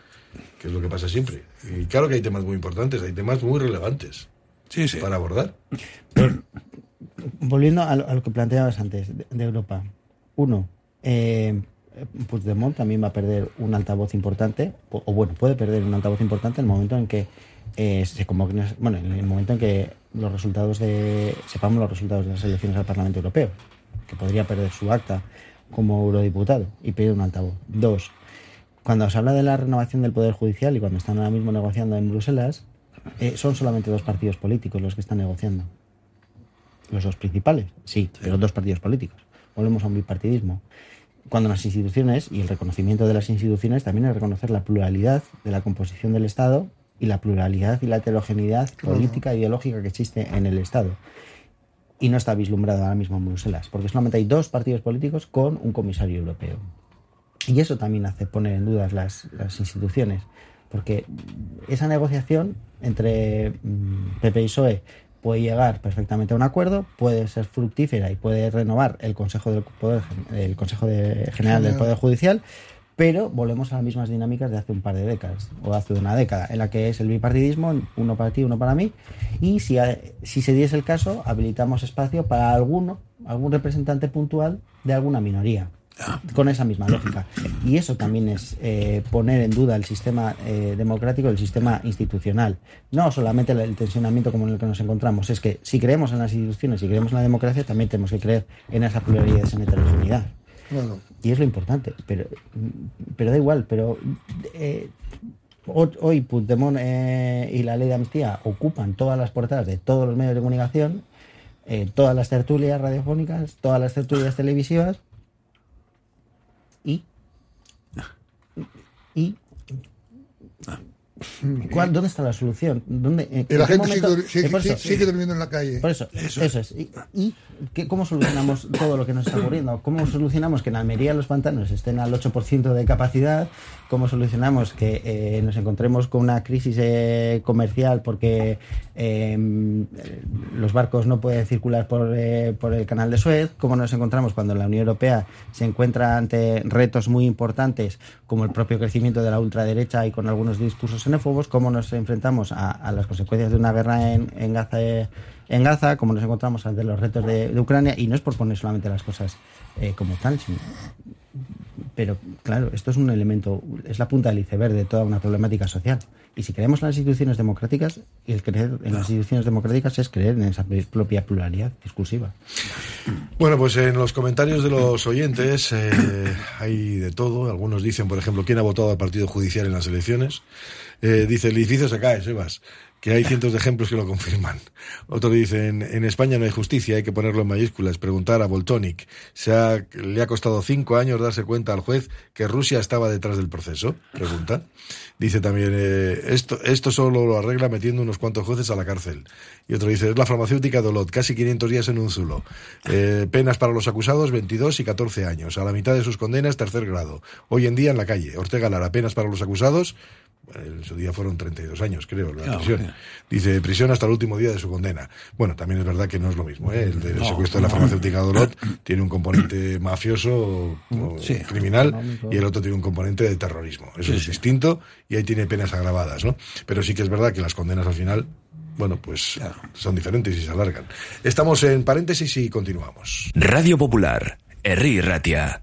que es lo que pasa siempre. Y claro que hay temas muy importantes, hay temas muy relevantes para abordar. Volviendo a lo, a lo que planteabas antes de, de Europa. Uno, eh, Puigdemont también va a perder un altavoz importante, o, o bueno, puede perder un altavoz importante en el momento en que eh, se convoquen, bueno, en el momento en que los resultados de, sepamos los resultados de las elecciones al Parlamento Europeo, que podría perder su acta como eurodiputado y pedir un altavoz. Dos, cuando se habla de la renovación del Poder Judicial y cuando están ahora mismo negociando en Bruselas, eh, son solamente dos partidos políticos los que están negociando. Los dos principales, sí, pero dos partidos políticos. Volvemos a un bipartidismo. Cuando las instituciones y el reconocimiento de las instituciones también es reconocer la pluralidad de la composición del Estado y la pluralidad y la heterogeneidad política e ideológica que existe en el Estado. Y no está vislumbrado ahora mismo en Bruselas, porque solamente hay dos partidos políticos con un comisario europeo. Y eso también hace poner en dudas las, las instituciones, porque esa negociación entre mm, PP y PSOE puede llegar perfectamente a un acuerdo, puede ser fructífera y puede renovar el Consejo del Poder, el Consejo de- General del. Poder Judicial, pero volvemos a las mismas dinámicas de hace un par de décadas, o hace una década, en la que es el bipartidismo, uno para ti, uno para mí, y si, si se diese el caso, habilitamos espacio para alguno, algún representante puntual de alguna minoría, con esa misma lógica. Y eso también es eh, poner en duda el sistema eh, democrático, el sistema institucional. No solamente el, tensionamiento como en el que nos encontramos, es que si creemos en las instituciones, si creemos en la democracia, también tenemos que creer en esa pluralidad, esa heterogeneidad. Y es lo importante, pero, pero da igual, pero eh, ho- hoy Puigdemont eh, y la ley de amnistía ocupan todas las portadas de todos los medios de comunicación, eh, todas las tertulias radiofónicas, todas las tertulias televisivas y y ¿cuál- ¿dónde está la solución? ¿Dónde, en la qué gente momento- sigue, sigue- eh, por eso- sigue- sigue durmiendo en la calle. por eso, eso, es. ¿Y, y qué- cómo solucionamos todo lo que nos está ocurriendo? ¿Cómo solucionamos que en Almería los pantanos estén al 8% de capacidad? ¿Cómo solucionamos que eh, nos encontremos con una crisis eh, comercial porque eh, los barcos no pueden circular por, eh, por el canal de Suez? ¿Cómo nos encontramos cuando la Unión Europea se encuentra ante retos muy importantes como el propio crecimiento de la ultraderecha y con algunos discursos xenófobos? ¿Cómo nos enfrentamos a, las consecuencias de una guerra en, Gaza? eh, en Gaza, como nos encontramos ante los retos de, de Ucrania, y no es por poner solamente las cosas eh, como tal, sino- pero claro, esto es un elemento, es la punta del iceberg de toda una problemática social. Y si creemos en las instituciones democráticas, y el creer en las instituciones democráticas es creer en esa propia pluralidad discursiva. Bueno, pues en los comentarios de los oyentes eh, hay de todo. Algunos dicen, por ejemplo, quién ha votado al Partido Judicial en las elecciones. Eh, dice, el edificio se cae, Sebas. Que hay cientos de ejemplos que lo confirman. Otro dice, en, España no hay justicia, hay que ponerlo en mayúsculas. Preguntar a Voltonic. Se le ha costado cinco años darse cuenta al juez que Rusia estaba detrás del proceso. Pregunta. Dice también, eh, esto, esto solo lo arregla metiendo unos cuantos jueces a la cárcel. Y otro dice, es la farmacéutica Dolot, casi 500 días en un zulo. Eh, penas para los acusados, 22 y 14 años. A la mitad de sus condenas, tercer grado. Hoy en día en la calle. Ortega Lara, penas para los acusados, en su día fueron 32 años, creo, la Claro, prisión. claro. Dice, prisión hasta el último día de su condena. Bueno, también es verdad que no es lo mismo. ¿eh? El del No, secuestro de la farmacéutica Dolot tiene un componente mafioso, o Sí. criminal, Económico. y el otro tiene un componente de terrorismo. Eso Sí, es sí. distinto y ahí tiene penas agravadas, ¿no? Pero sí que es verdad que las condenas al final, bueno, pues Claro. son diferentes y se alargan. Estamos en paréntesis y continuamos. Radio Popular, Herri Ratia.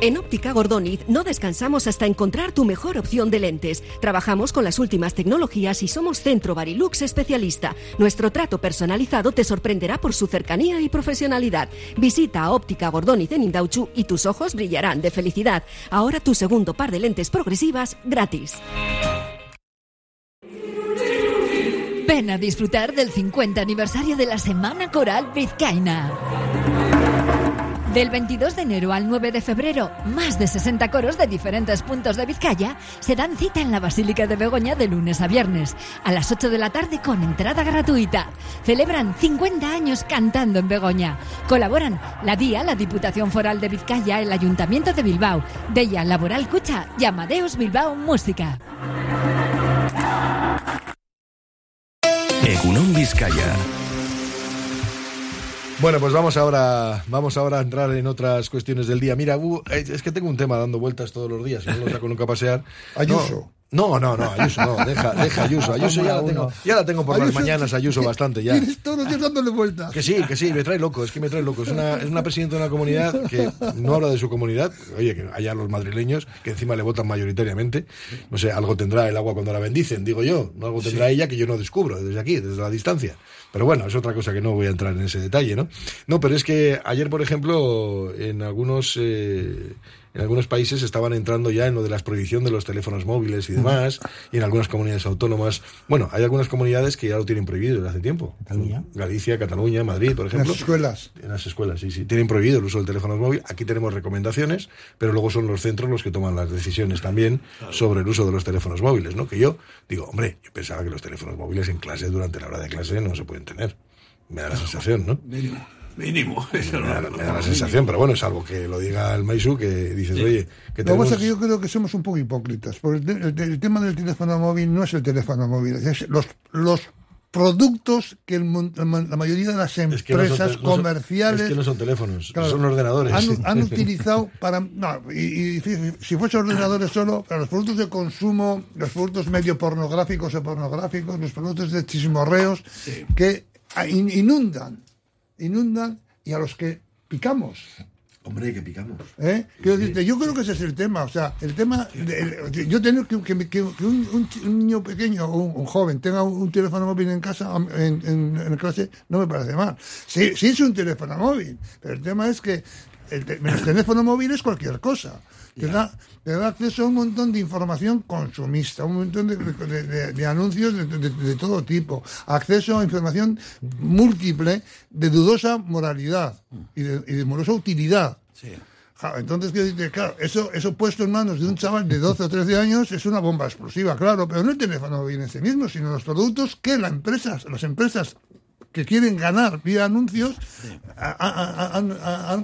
En Óptica Gordoniz no descansamos hasta encontrar tu mejor opción de lentes. Trabajamos con las últimas tecnologías y somos Centro Barilux especialista. Nuestro trato personalizado te sorprenderá por su cercanía y profesionalidad. Visita Óptica Gordoniz en Indauchu y tus ojos brillarán de felicidad. Ahora tu segundo par de lentes progresivas gratis. Ven a disfrutar del 50 aniversario de la Semana Coral Vizcaína. Del 22 de enero al 9 de febrero, más de 60 coros de diferentes puntos de Vizcaya se dan cita en la Basílica de Begoña de lunes a viernes, a las 8 de la tarde con entrada gratuita. Celebran 50 años cantando en Begoña. Colaboran la DIA, la Diputación Foral de Vizcaya, el Ayuntamiento de Bilbao, Della Laboral Cucha y Amadeus Bilbao Música. Vizcaya. Bueno, pues vamos ahora, vamos ahora a entrar en otras cuestiones del día. Mira, eh, es que tengo un tema dando vueltas todos los días y no lo saco nunca a pasear. Ayuso. No, no, no, Ayuso no, deja, deja Ayuso. Ayuso ya la tengo, ya la tengo por las mañanas, Ayuso bastante ya. Tienes todos los días dándole vueltas. Que sí, que sí, me trae loco, es que me trae loco. Es una, es una presidenta de una comunidad que no habla de su comunidad, oye, que allá los madrileños, que encima le votan mayoritariamente, no sé, algo tendrá el agua cuando la bendicen, digo yo, no algo tendrá ella que yo no descubro desde aquí, desde la distancia. Pero bueno, es otra cosa que no voy a entrar en ese detalle, ¿no? No, pero es que ayer, por ejemplo, en algunos... eh, en algunos países estaban entrando ya en lo de la prohibición de los teléfonos móviles y demás, y en algunas comunidades autónomas. Bueno, hay algunas comunidades que ya lo tienen prohibido desde hace tiempo. Galicia, Cataluña, Madrid, por En ejemplo. las escuelas. En las escuelas, sí, sí. Tienen prohibido el uso del teléfono móvil. Aquí tenemos recomendaciones, pero luego son los centros los que toman las decisiones también sobre el uso de los teléfonos móviles, ¿no? Que yo digo, hombre, yo pensaba que los teléfonos móviles en clase, durante la hora de clase, no se pueden tener. Me da la sensación, ¿no? Mínimo. Eso Me no- da, me da la sensación, pero bueno, es algo que lo diga el Maisu, que dices, oye, que Lo que pasa tenemos... es que yo creo que somos un poco hipócritas, porque el, el- el tema del teléfono móvil no es el teléfono móvil, es los, los productos que el la ma- la mayoría de las que no son empresas te- no son- comerciales es que no son teléfonos, Claro, son ordenadores. han, han utilizado para no, y, y si fuese ordenadores solo para los productos de consumo los productos medio pornográficos o pornográficos los productos de chismorreos que inundan inundan y a los que picamos Hombre, que picamos. ¿Eh? Quiero decirte, yo creo que ese es el tema. O sea, el tema. de- el- yo tengo que, que- un, niño pequeño o un, un joven tenga un, un teléfono móvil en casa, en, en, en clase, no me parece mal. Sí, sí es un teléfono móvil, pero el tema es que el teléfono móvil es cualquier cosa. Te da, te da acceso a un montón de información consumista, un montón de, de- de- de anuncios de, todo tipo, acceso a información múltiple de dudosa moralidad y de, y utilidad. Ja, Entonces, claro, eso, eso puesto en manos de un chaval de 12 o 13 años es una bomba explosiva, claro, pero no el teléfono móvil en sí mismo, sino los productos que las empresas, las empresas que quieren ganar vía anuncios han, han-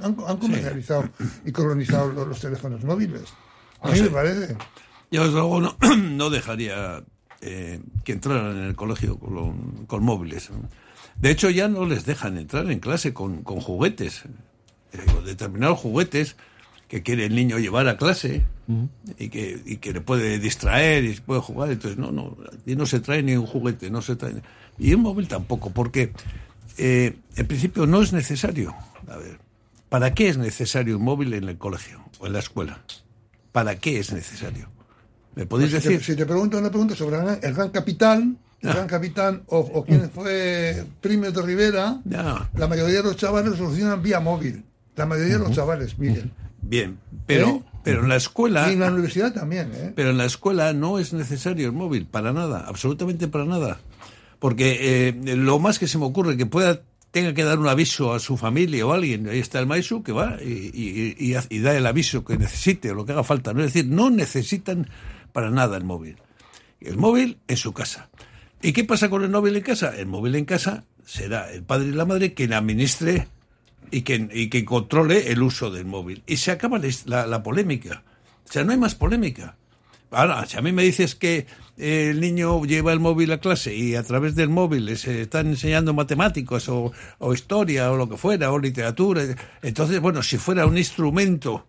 han- han comercializado y colonizado los, los teléfonos móviles. A mí No me parece. Yo desde luego no, no dejaría eh, que entraran en el colegio con, con móviles. De hecho, ya no les dejan entrar en clase con, con juguetes. Eh, determinados juguetes que quiere el niño llevar a clase y, que, y que le puede distraer y puede jugar. Entonces, no, no, y no se trae ni un juguete, no se trae. Y el móvil tampoco, porque eh, en principio no es necesario. A ver, ¿para qué es necesario un móvil en el colegio o en la escuela? ¿Para qué es necesario? ¿Me podéis Pues si, decir? te, si te pregunto una pregunta sobre el gran- el capitán, el gran capitán o, o quién fue Primio de Rivera, Ya. la mayoría de los chavales lo solucionan vía móvil. La mayoría de los chavales, Miguel. Bien, pero, ¿Eh? pero en la escuela... Y en la universidad también, ¿eh? Pero en la escuela no es necesario el móvil, para nada, absolutamente para nada. Porque eh, lo más que se me ocurre que pueda tenga que dar un aviso a su familia o a alguien, ahí está el maestro que va y, y- y- y da el aviso que necesite o lo que haga falta. ¿no? Es decir, no necesitan para nada el móvil. El móvil en su casa. ¿Y qué pasa con el móvil en casa? El móvil en casa será el padre y la madre quien administre y quien, y quien controle el uso del móvil. Y se acaba la, la- polémica. O sea, no hay más polémica. Ahora, si a mí me dices que eh, el niño lleva el móvil a clase y a través del móvil les están enseñando matemáticas o, o historia o lo que fuera, o literatura, entonces, bueno, si fuera un instrumento,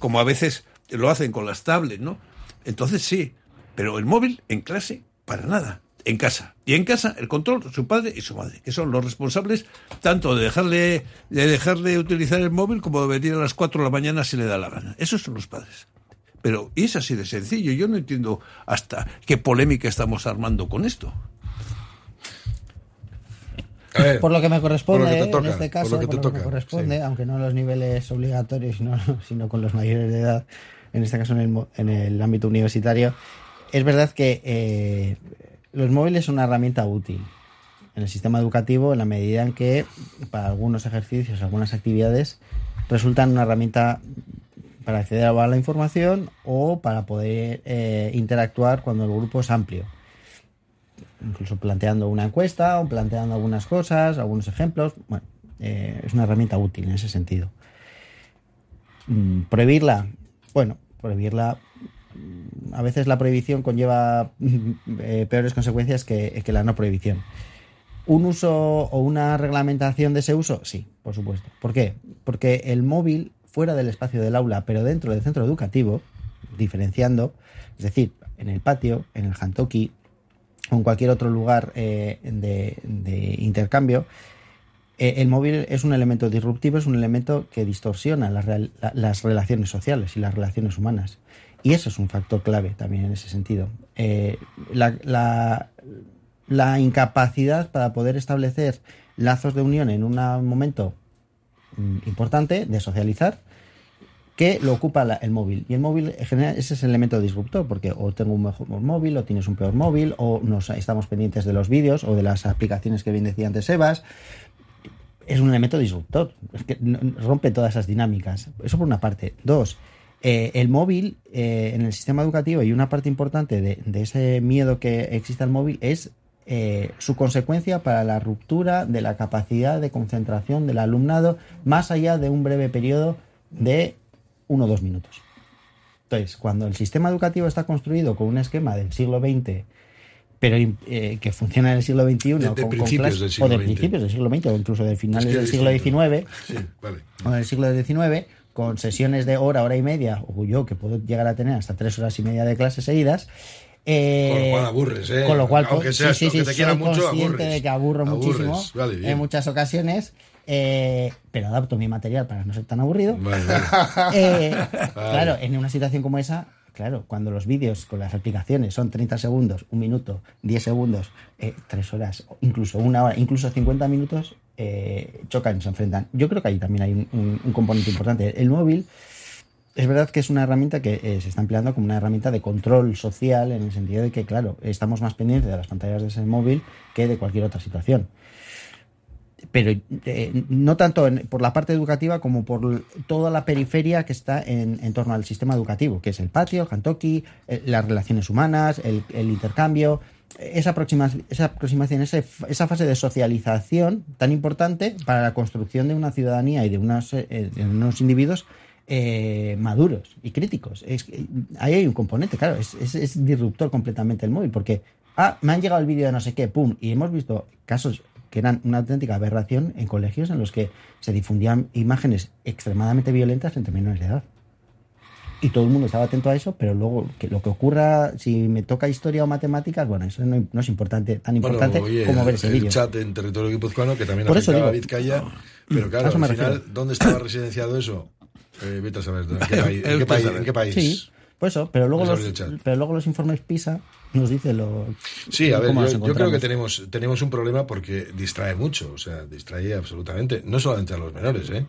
como a veces lo hacen con las tablets, ¿no? Entonces sí, pero el móvil en clase, para nada. En casa. Y en casa, el control, su padre y su madre, que son los responsables tanto de dejarle, de dejarle utilizar el móvil como de venir a las 4 de la mañana si le da la gana. Esos son los padres. Pero y es así de sencillo. Yo no entiendo hasta qué polémica estamos armando con esto. Por lo que me corresponde, por que en este por caso, por lo que, toca, me corresponde, aunque no en los niveles obligatorios, sino, sino con los mayores de edad, en este caso en el, mo- en el ámbito universitario, es verdad que eh, los móviles son una herramienta útil en el sistema educativo en la medida en que para algunos ejercicios, algunas actividades, resultan una herramienta para acceder a la información o para poder eh, interactuar cuando el grupo es amplio incluso planteando una encuesta o planteando algunas cosas, algunos ejemplos. Bueno, eh, es una herramienta útil en ese sentido. Mm, prohibirla, bueno, prohibirla. A veces la prohibición conlleva eh, peores consecuencias que, la no prohibición. ¿Un uso o una reglamentación de ese uso? Sí, por supuesto. ¿Por qué? Porque el móvil fuera del espacio del aula, pero dentro del centro educativo, diferenciando, es decir, en el patio, en el hantoki o en cualquier otro lugar eh, de, intercambio, eh, el móvil es un elemento disruptivo, es un elemento que distorsiona las relaciones sociales y las relaciones humanas. Y eso es un factor clave también en ese sentido. Eh, la, la- incapacidad para poder establecer lazos de unión en un momento mm, importante de socializar que lo ocupa el móvil. Y el móvil en general ese es el elemento disruptor, porque o tengo un mejor móvil, o tienes un peor móvil, o nos estamos pendientes de los vídeos o de las aplicaciones que bien decía antes Sebas. Es un elemento disruptor, es que rompe todas esas dinámicas. Eso por una parte. Dos, eh, el móvil eh, en el sistema educativo y una parte importante de, de ese miedo que existe al móvil es eh, su consecuencia para la ruptura de la capacidad de concentración del alumnado más allá de un breve periodo de uno o dos minutos. Entonces, cuando el sistema educativo está construido con un esquema del siglo XX, pero que funciona en el siglo XXI, De- de con- con principios clas- del siglo o de XX. principios del siglo XX, o incluso de finales Es que del siglo. XIX, Sí, vale. o del siglo XIX, con sesiones de hora, hora y media, o yo que puedo llegar a tener hsta tres horas y media de clases seguidas. eh, Con lo cual aburres, ¿eh? Con lo cual, Aunque pues, seas- sí, sí, sí, te soy mucho, consciente aburres. de que aburro Aburres, muchísimo vale, en muchas ocasiones, eh, pero adapto mi material para no ser tan aburrido. Vale, vale. Eh. Claro, en una situación como esa, claro, cuando los vídeos con las aplicaciones son 30 segundos, un minuto, 10 segundos, eh, 3 horas, incluso una hora, incluso 50 minutos, eh, chocan, se enfrentan. Yo creo que ahí también hay un, componente importante. El móvil es verdad que es una herramienta que eh, se está empleando como una herramienta de control social en el sentido de que, claro, estamos más pendientes de las pantallas de ese móvil que de cualquier otra situación pero eh, no tanto por la parte educativa como por toda la periferia que está en, torno al sistema educativo, que es el patio, el hantoki, eh, las relaciones humanas, el, intercambio, esa, aproxima- esa aproximación, esa fase de socialización tan importante para la construcción de una ciudadanía y de, unas, eh, de unos individuos eh, maduros y críticos. Es ahí hay un componente, claro, es disruptor completamente el móvil, porque, ah, me han llegado el vídeo de no sé qué, pum, y hemos visto casos que eran una auténtica aberración en colegios en los que se difundían imágenes extremadamente violentas entre menores de edad. Y todo el mundo estaba atento a eso, pero luego que lo que ocurra, si me toca historia o matemáticas, bueno, eso no, no es importante, tan importante Bueno, oye, como ver ese el vídeo. chat en territorio guipuzcoano que también Por eso digo. Vizcaya, pero claro, al final, refiero. ¿dónde estaba residenciado eso? Eh, vete a saber, ¿en qué país? ¿En qué país? ¿En qué país? Sí, por eso, pero luego, los, pero luego los informes PISA nos dicen lo. Sí, a ver, yo, creo que tenemos, tenemos un problema porque distrae mucho, o sea, distrae absolutamente, no solamente a los menores, ¿eh?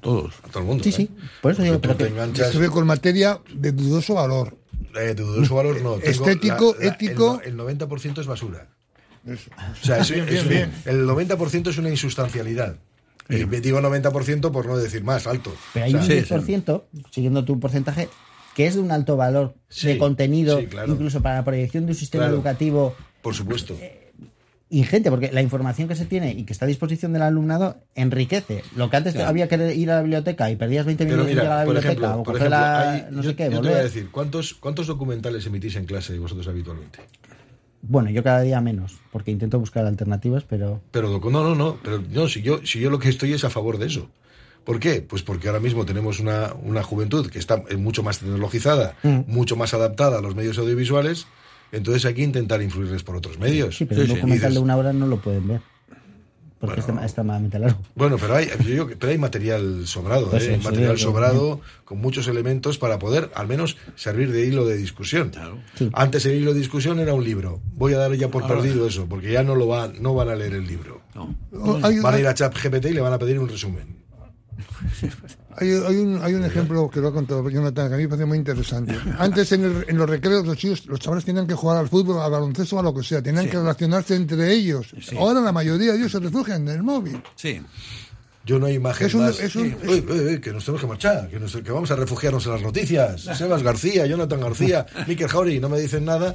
Todos. A todo el mundo. Sí, ¿eh? sí, por eso digo, enganchas, Estuve con materia de dudoso valor. eh, de dudoso valor no. tengo Estético, la- la- ético. El, el 90% es basura. Eso. O sea, es- Bien, es bien, el 90% es una insustancialidad. Y me digo 90% por no decir más, alto. Pero hay O sea, un 10%, siguiendo tu porcentaje, que es de un alto valor Sí, de contenido, sí, claro. incluso para la proyección de un sistema Claro. educativo Por supuesto. Ingente, porque la información que se tiene y que está a disposición del alumnado enriquece. Lo que antes Claro. había que ir a la biblioteca y perdías 20 Pero minutos en llegar a mira, la biblioteca ejemplo, o coger ejemplo la hay- no yo, sé qué, yo te voy a decir, ¿cuántos, ¿cuántos documentales emitís en clase vosotros habitualmente? Bueno, yo cada día menos, porque intento buscar alternativas, pero Pero no, no, no, pero no, si yo, si yo lo que estoy es a favor de eso. ¿Por qué? Pues porque ahora mismo tenemos una, una juventud que está eh, mucho más tecnologizada, Mm. mucho más adaptada a los medios audiovisuales, entonces hay que intentar influirles por otros medios. sí, pero un Y documental dices, de una hora no lo pueden ver. Porque es extremadamente largo. Bueno, pero hay, yo digo que- pero hay material sobrado, Pues ¿eh? sí, sí, material sí, sobrado con muchos elementos para poder al menos servir de hilo de discusión. Sí. Antes el hilo de discusión era un libro. Voy a dar ya por Ahora- perdido eso, porque ya no lo van, no van a leer el libro. No. Hay, Van a ir a ChatGPT y le van a pedir un resumen. Hay- hay un, hay un ejemplo que lo ha contado Jonathan que a mí me parece muy interesante. Antes en, el- en los recreos los chicos, los chavales tenían que jugar al fútbol, al baloncesto, a lo que sea, tenían que relacionarse entre ellos. Ahora la mayoría de ellos se refugian en el móvil. Sí. Yo no hay imagen Es un- más. es un- Sí. Uy, uy, uy, que nos tenemos que marchar, que, nos- que vamos a refugiarnos en las noticias. Sebas García, Jonathan García, Mikel Jauri, no me dicen nada